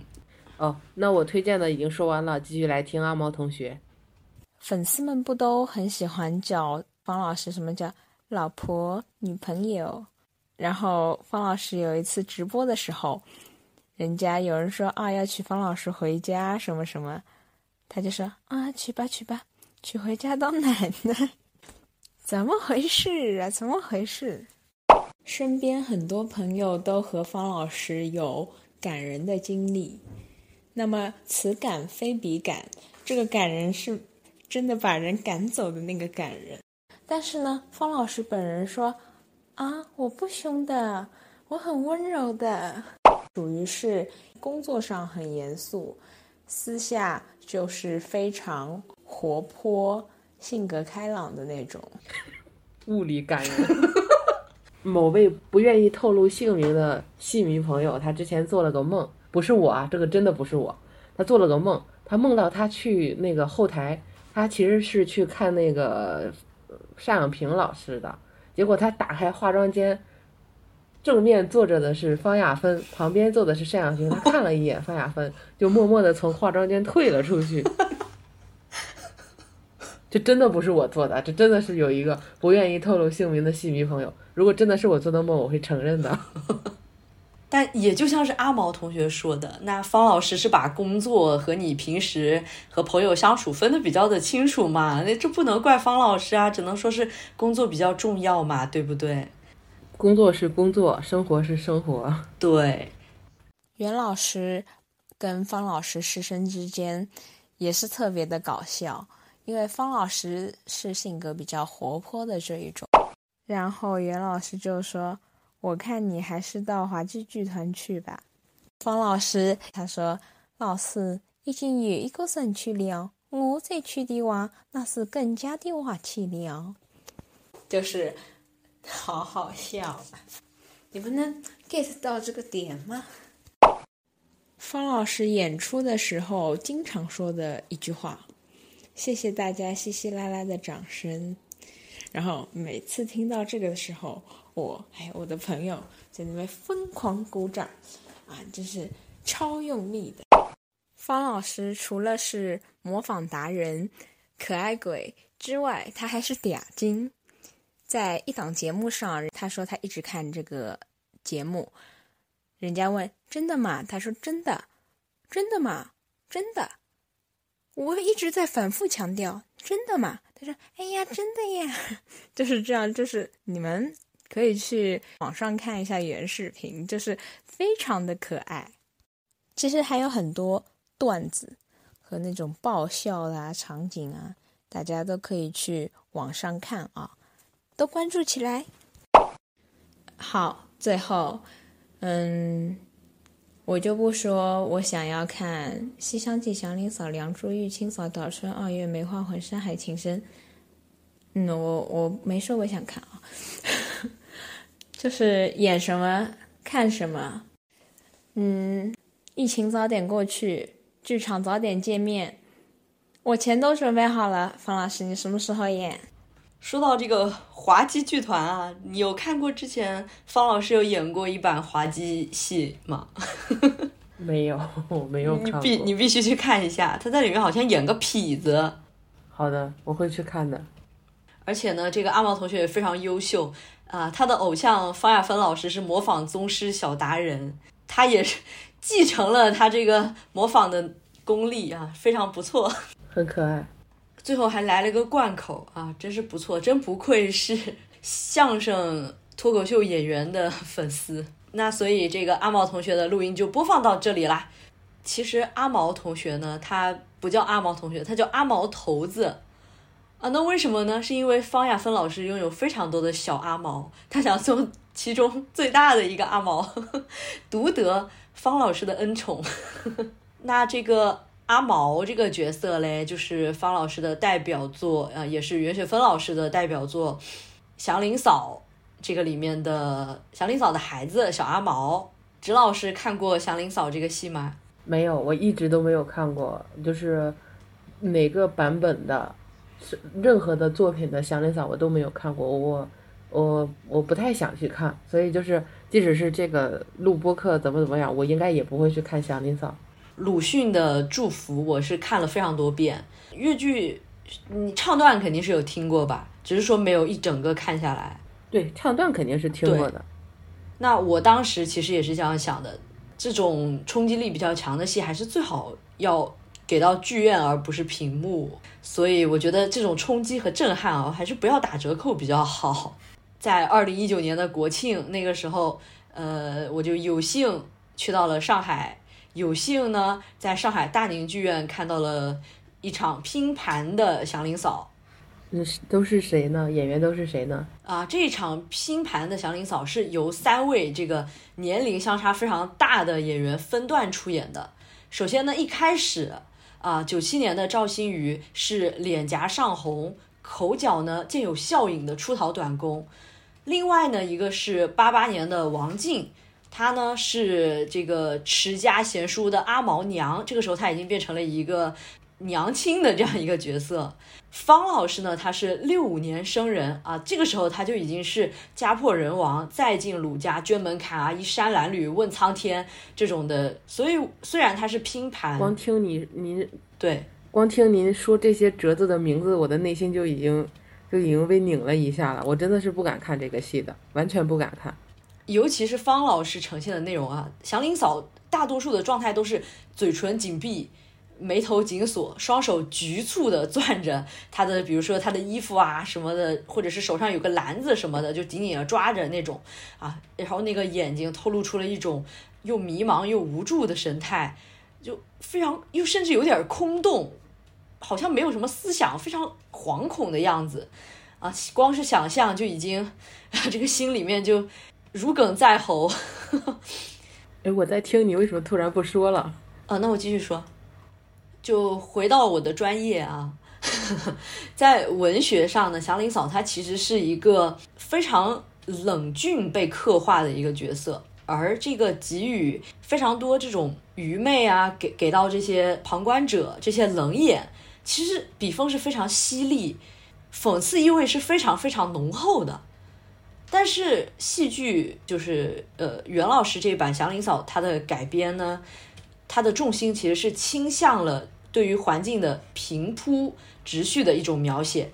哦，那我推荐的已经说完了，继续来听阿毛同学。粉丝们不都很喜欢叫方老师什么叫老婆、女朋友？然后方老师有一次直播的时候，人家有人说啊要娶方老师回家什么什么，他就说啊娶吧娶吧，娶回家当奶奶。怎么回事啊？怎么回事？身边很多朋友都和方老师有感人的经历，那么此感非彼感，这个感人是真的把人赶走的那个感人。但是呢，方老师本人说：“啊，我不凶的，我很温柔的，属于是工作上很严肃，私下就是非常活泼、性格开朗的那种。”物理感人。某位不愿意透露姓名的戏迷朋友，他之前做了个梦，不是我啊，这个真的不是我。他做了个梦，他梦到他去那个后台，他其实是去看那个呃单养平老师的，结果他打开化妆间，正面坐着的是方亚芬，旁边坐的是单小平，他看了一眼方亚芬，就默默的从化妆间退了出去。这真的不是我做的，这真的是有一个不愿意透露姓名的戏迷朋友。如果真的是我做的梦，我会承认的。但也就像是阿毛同学说的，那方老师是把工作和你平时和朋友相处分得比较的清楚嘛？那这不能怪方老师啊，只能说是工作比较重要嘛，对不对？工作是工作，生活是生活。对，袁老师跟方老师师生之间也是特别的搞笑，因为方老师是性格比较活泼的这一种，然后袁老师就说：“我看你还是到滑稽剧团去吧。”方老师他说：“老师已经有一个人去了，我再去的话，那是更加的滑稽了。”就是好好笑，你们能 get 到这个点吗？方老师演出的时候经常说的一句话：“谢谢大家稀稀拉拉的掌声。”然后每次听到这个的时候，我还有我的朋友在那边疯狂鼓掌，啊，真是超用力的。方老师除了是模仿达人、可爱鬼之外，他还是嗲精。在一档节目上，他说他一直看这个节目，人家问真的吗？他说真的，真的吗？真的。我一直在反复强调真的吗？他说哎呀，真的呀，就是这样，就是你们可以去网上看一下原视频，就是非常的可爱。其实还有很多段子和那种爆笑啦、场景啊，大家都可以去网上看啊。都关注起来。好，最后，嗯，我就不说我想要看《西厢记》祥林嫂、梁祝玉清嫂、早春二月梅花魂、山海情深。嗯，我我没说我想看啊，就是演什么看什么。嗯，疫情早点过去，剧场早点见面。我钱都准备好了，方老师，你什么时候演？说到这个滑稽剧团啊，你有看过之前方老师有演过一版滑稽戏吗？没有，我没有看过。你必你必须去看一下，他在里面好像演个痞子。好的，我会去看的。而且呢，这个阿毛同学也非常优秀啊，他的偶像方亚芬老师是模仿宗师小达人，他也是继承了他这个模仿的功力啊，非常不错，很可爱。最后还来了个贯口啊，真是不错，真不愧是相声脱口秀演员的粉丝。那所以这个阿毛同学的录音就播放到这里啦。其实阿毛同学呢，他不叫阿毛同学，他叫阿毛头子。啊，那为什么呢？是因为方亚芬老师拥有非常多的小阿毛，他想送其中最大的一个阿毛，独得方老师的恩宠。那这个阿毛这个角色嘞，就是方老师的代表作，呃，也是袁雪芬老师的代表作《祥林嫂》这个里面的祥林嫂的孩子小阿毛。直老师看过《祥林嫂》这个戏吗？没有，我一直都没有看过，就是哪个版本的。是任何的作品的祥林嫂我都没有看过，我我我不太想去看，所以就是即使是这个录播课怎么怎么样，我应该也不会去看祥林嫂。鲁迅的《祝福》我是看了非常多遍，越剧你唱段肯定是有听过吧，只是说没有一整个看下来。对，唱段肯定是听过的。那我当时其实也是这样想的，这种冲击力比较强的戏还是最好要。给到剧院而不是屏幕，所以我觉得这种冲击和震撼啊，还是不要打折扣比较好。在二零一九年的国庆那个时候，呃，我就有幸去到了上海，有幸呢在上海大宁剧院看到了一场拼盘的《祥林嫂》。嗯，都是谁呢？演员都是谁呢？啊，这一场拼盘的《祥林嫂》是由三位这个年龄相差非常大的演员分段出演的。首先呢，一开始。啊，九七年的赵新瑜是脸颊上红，口角呢见有笑影的出逃短工。另外呢，一个是八八年的王静，她呢是这个持家贤淑的阿毛娘，这个时候她已经变成了一个娘亲的这样一个角色。方老师呢，他是六五年生人啊，这个时候他就已经是家破人亡，再进鲁家捐门槛啊，衣衫褴褛问苍天这种的。所以虽然他是拼盘，光听你您对，光听您说这些折子的名字，我的内心就已经就已经被拧了一下了。我真的是不敢看这个戏的，完全不敢看。尤其是方老师呈现的内容啊，祥林嫂大多数的状态都是嘴唇紧闭。眉头紧锁，双手局促的攥着他的，比如说他的衣服啊什么的，或者是手上有个篮子什么的，就紧紧的抓着那种啊，然后那个眼睛透露出了一种又迷茫又无助的神态，就非常又甚至有点空洞，好像没有什么思想，非常惶恐的样子啊，光是想象就已经 这个心里面就如鲠在喉。哎，我在听你为什么突然不说了？啊，那我继续说。就回到我的专业啊，在文学上呢，祥林嫂她其实是一个非常冷峻被刻画的一个角色，而这个给予非常多这种愚昧啊，给给到这些旁观者这些冷眼，其实笔锋是非常犀利，讽刺意味是非常非常浓厚的。但是戏剧就是呃袁老师这版祥林嫂她的改编呢，它的重心其实是倾向了。对于环境的平铺直叙的一种描写，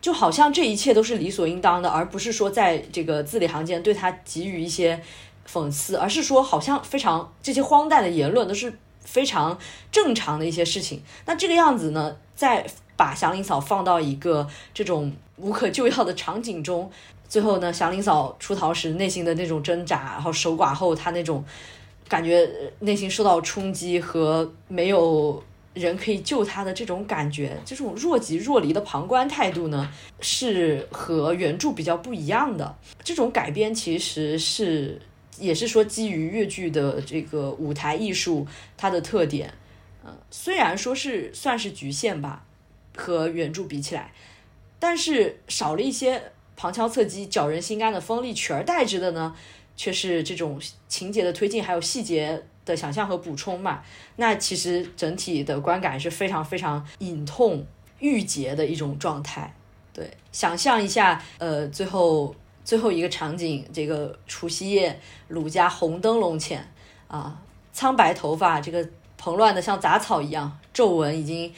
就好像这一切都是理所应当的，而不是说在这个字里行间对他给予一些讽刺，而是说好像非常这些荒诞的言论都是非常正常的一些事情。那这个样子呢，再把祥林嫂放到一个这种无可救药的场景中，最后呢，祥林嫂出逃时内心的那种挣扎，然后守寡后她那种感觉内心受到冲击和没有。人可以救她的这种感觉，这种若即若离的旁观态度呢，是和原著比较不一样的。这种改编其实是也是说基于越剧的这个舞台艺术它的特点，嗯，虽然说是算是局限吧，和原著比起来，但是少了一些旁敲侧击、搅人心肝的锋利，取而代之的呢，却是这种情节的推进，还有细节。的想象和补充嘛，那其实整体的观感是非常非常隐痛郁结的一种状态。对，想象一下，呃，最后最后一个场景，这个除夕夜，鲁家红灯笼前，啊，苍白头发，这个蓬乱的像杂草一样，皱纹已经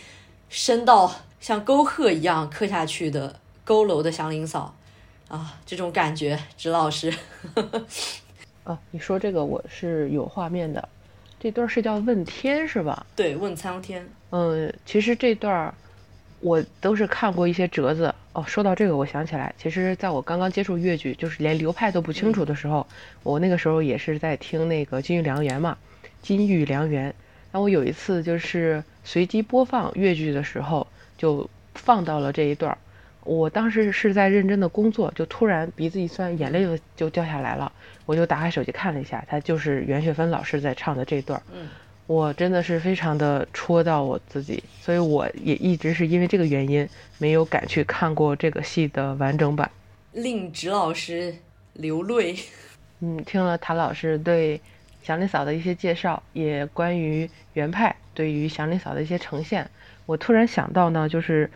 深到像沟壑一样刻下去的佝偻的祥林嫂啊，这种感觉，直老师。啊，你说这个我是有画面的，这段是叫问天是吧？对，问苍天。嗯，其实这段我都是看过一些折子。哦，说到这个，我想起来，其实在我刚刚接触越剧，就是连流派都不清楚的时候，我那个时候也是在听那个《金玉良缘》嘛，《金玉良缘》。那我有一次就是随机播放越剧的时候，就放到了这一段。我当时是在认真的工作，就突然鼻子一酸，眼泪就就掉下来了。我就打开手机看了一下，他就是袁雪芬老师在唱的这段。嗯，我真的是非常的戳到我自己，所以我也一直是因为这个原因没有敢去看过这个戏的完整版，令直老师流泪。嗯，听了谭老师对祥林嫂的一些介绍，也关于原派对于祥林嫂的一些呈现，我突然想到呢，就是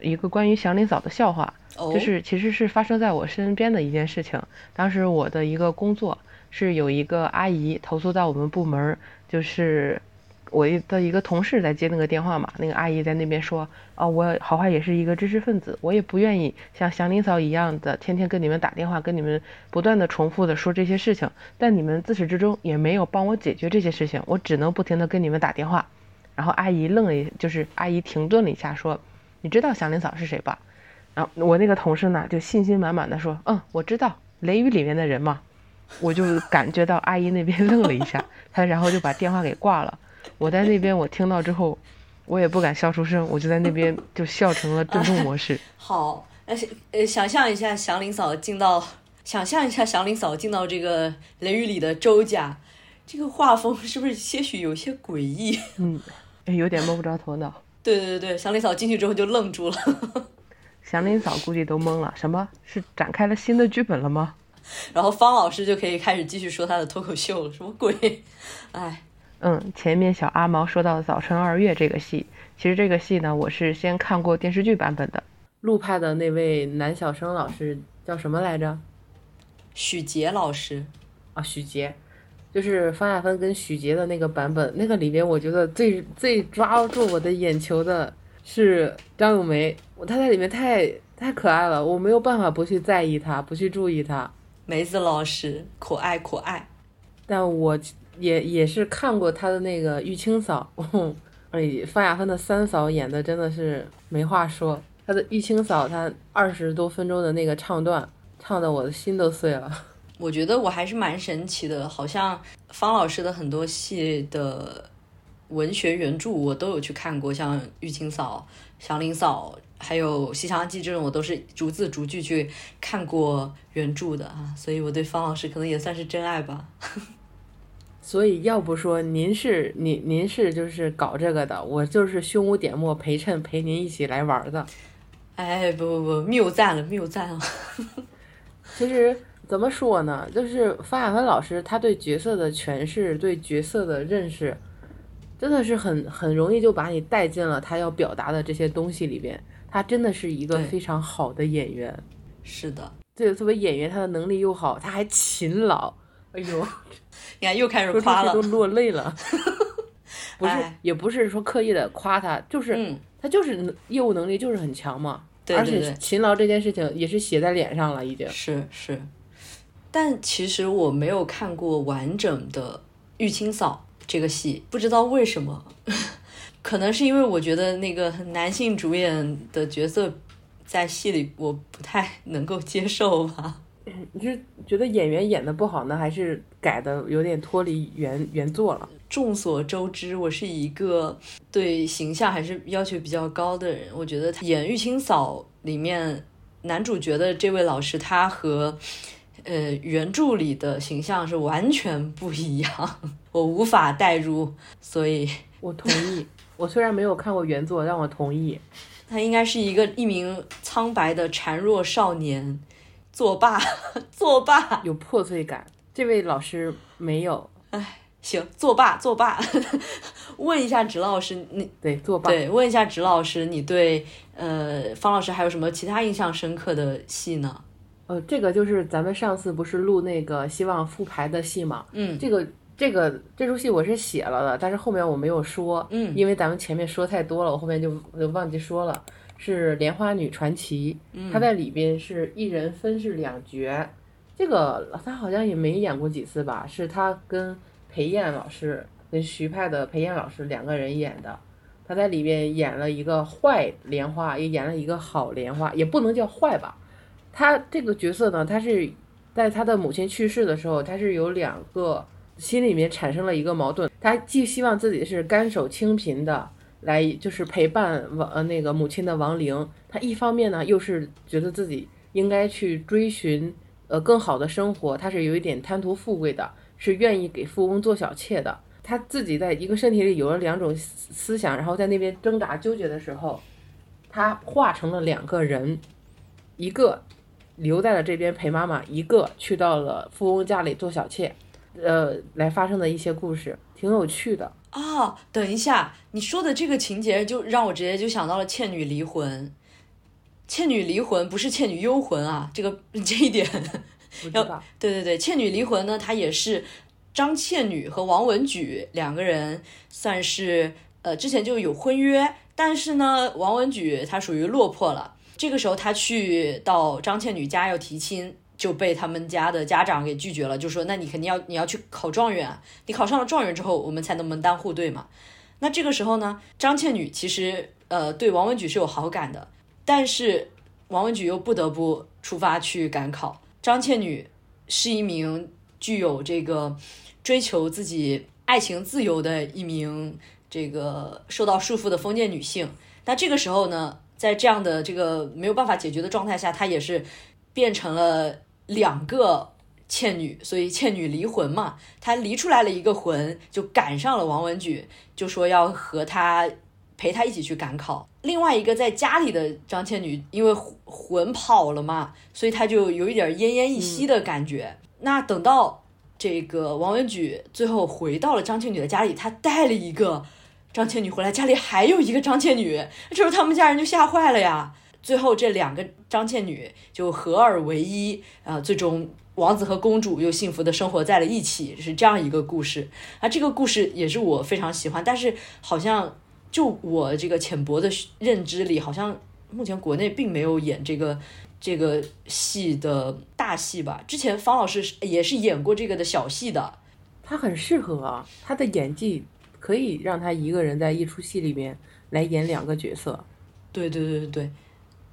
一个关于祥林嫂的笑话。就是其实是发生在我身边的一件事情。当时我的一个工作是有一个阿姨投诉到我们部门，就是我的一个同事在接那个电话嘛。那个阿姨在那边说：“哦，我好坏也是一个知识分子，我也不愿意像祥林嫂一样的天天跟你们打电话，跟你们不断的重复的说这些事情。但你们自始至终也没有帮我解决这些事情，我只能不停的跟你们打电话。”然后阿姨愣了一，就是阿姨停顿了一下，说：“你知道祥林嫂是谁吧？”然后我那个同事呢，就信心满满的说：“嗯，我知道《雷雨》里面的人嘛。”我就感觉到阿姨那边愣了一下，她然后就把电话给挂了。我在那边我听到之后，我也不敢笑出声，我就在那边就笑成了震动模式。好，呃呃，想象一下祥林嫂进到，想象一下祥林嫂进到这个《雷雨》里的周家，这个画风是不是些许有些诡异？嗯，有点摸不着头脑。对对对对，祥林嫂进去之后就愣住了。祥林嫂估计都懵了，什么是展开了新的剧本了吗？然后方老师就可以开始继续说他的脱口秀了，什么鬼？哎，嗯，前面小阿毛说到《早春二月》这个戏，其实这个戏呢，我是先看过电视剧版本的。陆派的那位男小生老师叫什么来着？许杰老师啊，许杰，就是方亚芬跟许杰的那个版本，那个里边我觉得最最抓住我的眼球的。是张咏梅，我她在里面太太可爱了，我没有办法不去在意她，不去注意她。梅子老师可爱可爱，但我也也是看过她的那个玉清嫂，哎，方亚芬的三嫂演的真的是没话说。她的玉清嫂，她二十多分钟的那个唱段，唱的我的心都碎了。我觉得我还是蛮神奇的，好像方老师的很多戏的。文学原著我都有去看过，像《玉清嫂》《祥林嫂》还有《西厢记》这种，我都是逐字逐句去看过原著的啊，所以我对方老师可能也算是真爱吧。所以要不说您是您您是就是搞这个的，我就是胸无点墨陪衬陪您一起来玩的。哎，不不不，谬赞了，谬赞了。其实怎么说呢，就是方亚芬老师他对角色的诠释，对角色的认识。真的是很很容易就把你带进了他要表达的这些东西里边，他真的是一个非常好的演员。是的，对，作为演员，他的能力又好，他还勤劳。哎呦，你看又开始夸了，都落泪了。不是，也不是说刻意的夸他，就是他就是业务能力就是很强嘛。对对对。而且勤劳这件事情也是写在脸上了，已经是是。但其实我没有看过完整的玉清嫂。这个戏不知道为什么，可能是因为我觉得那个男性主演的角色在戏里我不太能够接受吧。你是觉得演员演的不好呢，还是改的有点脱离原原作了？众所周知，我是一个对形象还是要求比较高的人。我觉得演《玉清嫂》里面男主角的这位老师，他和。呃，原著里的形象是完全不一样，我无法代入，所以 我同意。我虽然没有看过原作，但我同意。他应该是一个一名苍白的孱弱少年，作罢，作罢，有破碎感。这位老师没有，哎，行，作罢，作罢。问一下直老师，你对作罢？对，问一下直老师，你对呃方老师还有什么其他印象深刻的戏呢？呃，这个就是咱们上次不是录那个希望复排的戏嘛？嗯，这个这个这出戏我是写了的，但是后面我没有说，嗯因为咱们前面说太多了，我后面就就忘记说了。是《莲花女传奇》，嗯她在里边是一人分饰两角，这个她好像也没演过几次吧？是她跟裴艳老师，跟徐派的裴艳老师两个人演的。她在里边演了一个坏莲花，也演了一个好莲花，也不能叫坏吧。他这个角色呢，他是在他的母亲去世的时候，他是有两个心里面产生了一个矛盾，他既希望自己是甘守清贫的，来就是陪伴亡呃那个母亲的亡灵，他一方面呢又是觉得自己应该去追寻呃更好的生活，他是有一点贪图富贵的，是愿意给富翁做小妾的。他自己在一个身体里有了两种思想，然后在那边挣扎纠结的时候，他化成了两个人，一个留在了这边陪妈妈，一个去到了富翁家里做小妾，呃，来发生的一些故事，挺有趣的。哦，等一下，你说的这个情节就让我直接就想到了《倩女离魂》。《倩女离魂》不是《倩女幽魂》啊，这个 这一点不知道，对对对，《倩女离魂》呢，它也是张倩女和王文举两个人算是呃之前就有婚约，但是呢，王文举他属于落魄了。这个时候他去到张倩女家要提亲，就被他们家的家长给拒绝了，就说那你肯定要你要去考状元，你考上了状元之后，我们才能门当户对嘛。那这个时候呢，张倩女其实呃对王文举是有好感的，但是王文举又不得不出发去赶考。张倩女是一名具有这个追求自己爱情自由的一名这个受到束缚的封建女性。那这个时候呢，在这样的这个没有办法解决的状态下，她也是变成了两个倩女，所以倩女离魂嘛，她离出来了一个魂，就赶上了王文举，就说要和他陪他一起去赶考。另外一个在家里的张倩女，因为魂跑了嘛，所以她就有一点奄奄一息的感觉。那等到这个王文举最后回到了张倩女的家里，他带了一个张倩女回来，家里还有一个张倩女，这时候他们家人就吓坏了呀。最后这两个张倩女就合二为一，啊，最终王子和公主又幸福的生活在了一起，是这样一个故事。啊，这个故事也是我非常喜欢，但是好像就我这个浅薄的认知里，好像目前国内并没有演这个这个戏的大戏吧。之前方老师也是演过这个的小戏的，他很适合啊，他的演技可以让他一个人在一出戏里面来演两个角色。对对对对对。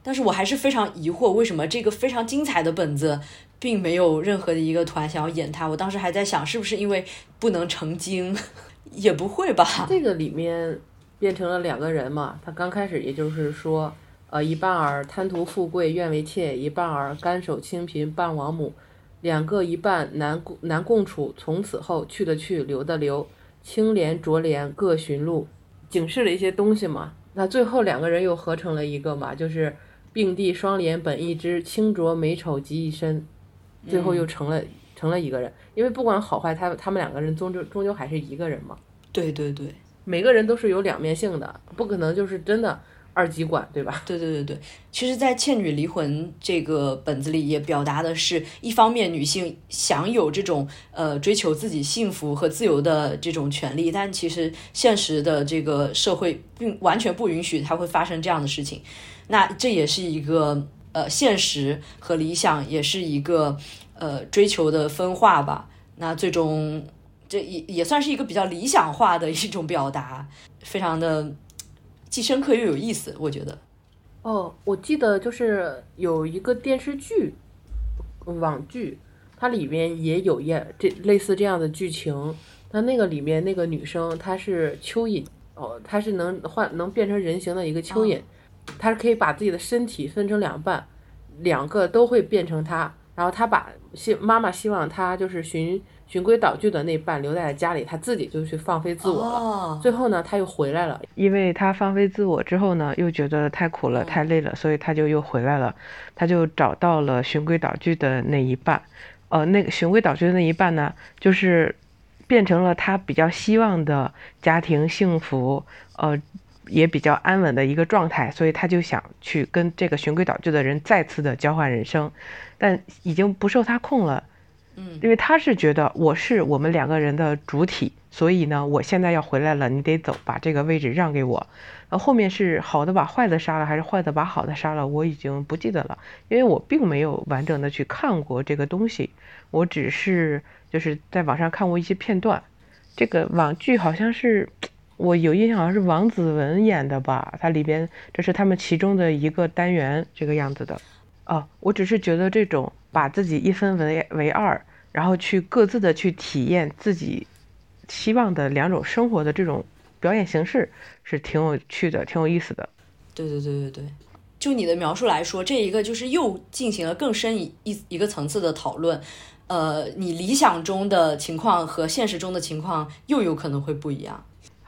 但是我还是非常疑惑，为什么这个非常精彩的本子，并没有任何的一个团想要演它？我当时还在想，是不是因为不能成精？也不会吧。这个里面变成了两个人嘛，他刚开始也就是说，呃，一半儿贪图富贵愿为妾，一半儿甘守清贫伴王母，两个一半难共难共处，从此后去的去，留的留，清廉浊莲各寻路，警示了一些东西嘛。那最后两个人又合成了一个嘛，就是。并蒂双莲本一枝，清浊美丑集一身，最后又成了、嗯、成了一个人。因为不管好坏，他他们两个人终究终究还是一个人嘛。对对对，每个人都是有两面性的，不可能就是真的二极管，对吧？对对对对。其实，在《倩女离魂》这个本子里，也表达的是一方面女性享有这种呃追求自己幸福和自由的这种权利，但其实现实的这个社会并完全不允许它会发生这样的事情。那这也是一个呃现实和理想，也是一个呃追求的分化吧。那最终这也也算是一个比较理想化的一种表达，非常的既深刻又有意思，我觉得。哦，我记得就是有一个电视剧，网剧，它里面也有演这类似这样的剧情。那那个里面那个女生她是蚯蚓，哦，她是能换能变成人形的一个蚯蚓。哦他是可以把自己的身体分成两半，两个都会变成她。然后她把希妈妈希望她就是循循规蹈矩的那半留在了家里，他自己就去放飞自我了。哦、最后呢，他又回来了，因为他放飞自我之后呢，又觉得太苦了、太累了，所以他就又回来了。他就找到了循规蹈矩的那一半，呃，那个循规蹈矩的那一半呢，就是变成了他比较希望的家庭幸福，呃。也比较安稳的一个状态，所以他就想去跟这个循规蹈矩的人再次的交换人生，但已经不受他控了。嗯因为他是觉得我是我们两个人的主体，所以呢，我现在要回来了，你得走，把这个位置让给我。呃，后面是好的把坏的杀了，还是坏的把好的杀了，我已经不记得了，因为我并没有完整的去看过这个东西，我只是就是在网上看过一些片段。这个网剧好像是我有印象，好像是王子文演的吧？它里边这是他们其中的一个单元，这个样子的。哦，我只是觉得这种把自己一分为为二，然后去各自的去体验自己希望的两种生活的这种表演形式是挺有趣的，挺有意思的。对对对对对，就你的描述来说，这一个就是又进行了更深一一一个层次的讨论。呃，你理想中的情况和现实中的情况又有可能会不一样。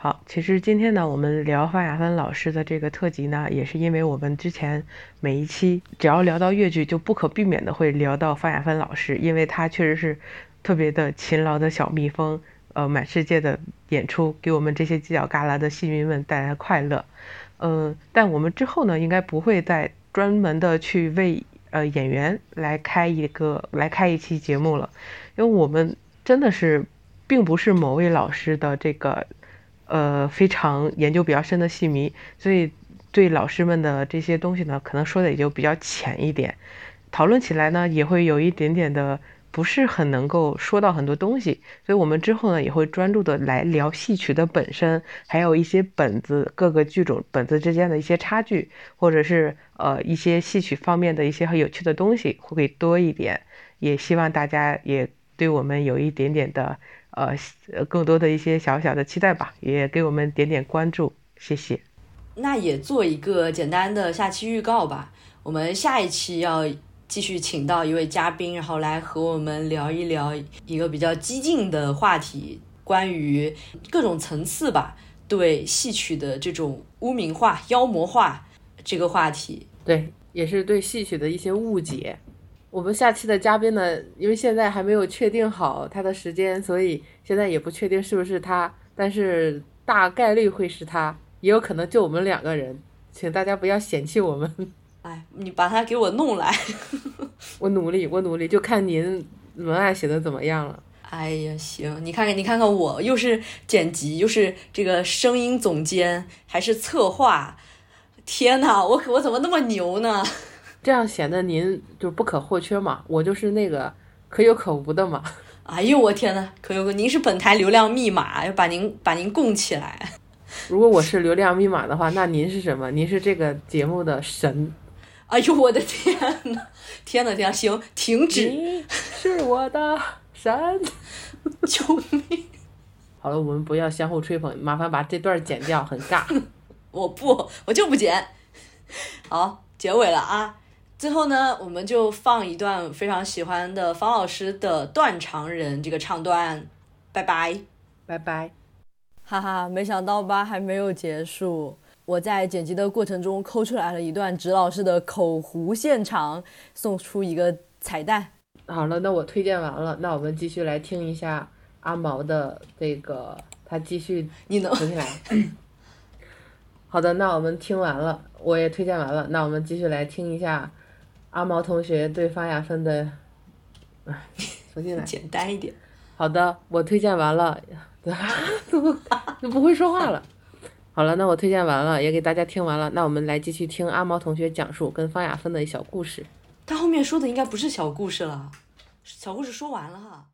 好，其实今天呢，我们聊方雅芬老师的这个特辑呢，也是因为我们之前每一期只要聊到越剧，就不可避免的会聊到方雅芬老师，因为她确实是特别的勤劳的小蜜蜂，呃，满世界的演出，给我们这些犄角旮旯的戏迷们带来快乐。嗯、但我们之后呢，应该不会再专门的去为呃演员来开一个来开一期节目了，因为我们真的是并不是某位老师的这个呃非常研究比较深的戏迷，所以对老师们的这些东西呢，可能说的也就比较浅一点，讨论起来呢也会有一点点的不是很能够说到很多东西，所以我们之后呢也会专注的来聊戏曲的本身，还有一些本子各个剧种本子之间的一些差距，或者是呃一些戏曲方面的一些很有趣的东西会多一点，也希望大家也对我们有一点点的呃呃更多的一些小小的期待吧，也给我们点点关注，谢谢。那也做一个简单的下期预告吧。我们下一期要继续请到一位嘉宾，然后来和我们聊一聊一个比较激进的话题，关于各种层次吧，对戏曲的这种污名化、妖魔化这个话题。对，也是对戏曲的一些误解。我们下期的嘉宾呢，因为现在还没有确定好他的时间，所以现在也不确定是不是他，但是大概率会是他，也有可能就我们两个人，请大家不要嫌弃我们。哎，你把他给我弄来。我努力，我努力，就看您文案写的怎么样了。哎呀，行，你看看，你看看我，又是剪辑，又是这个声音总监，还是策划，天呐，我我怎么那么牛呢？这样显得您就不可或缺嘛，我就是那个可有可无的嘛。哎呦，我天呐，可有可，您是本台流量密码，要把您把您供起来。如果我是流量密码的话，那您是什么？您是这个节目的神。哎呦，我的天呐，天呐天呐，行，停止，你是我的神。救命！好了，我们不要相互吹捧，麻烦把这段剪掉，很尬。我不，我就不剪。好，结尾了啊。最后呢，我们就放一段非常喜欢的方老师的《断肠人》这个唱段，拜拜，拜拜。哈哈，没想到吧，还没有结束。我在剪辑的过程中抠出来了一段直老师的口胡现场，送出一个彩蛋。好了，那我推荐完了，那我们继续来听一下阿毛的这个，他继续你能重新来。好的，那我们听完了，我也推荐完了，那我们继续来听一下阿毛同学对方雅芬的，哎，重新来。简单一点。好的，我推荐完了，怎么 就不会说话了？好了，那我推荐完了，也给大家听完了，那我们来继续听阿毛同学讲述跟方雅芬的小故事。他后面说的应该不是小故事了，小故事说完了哈。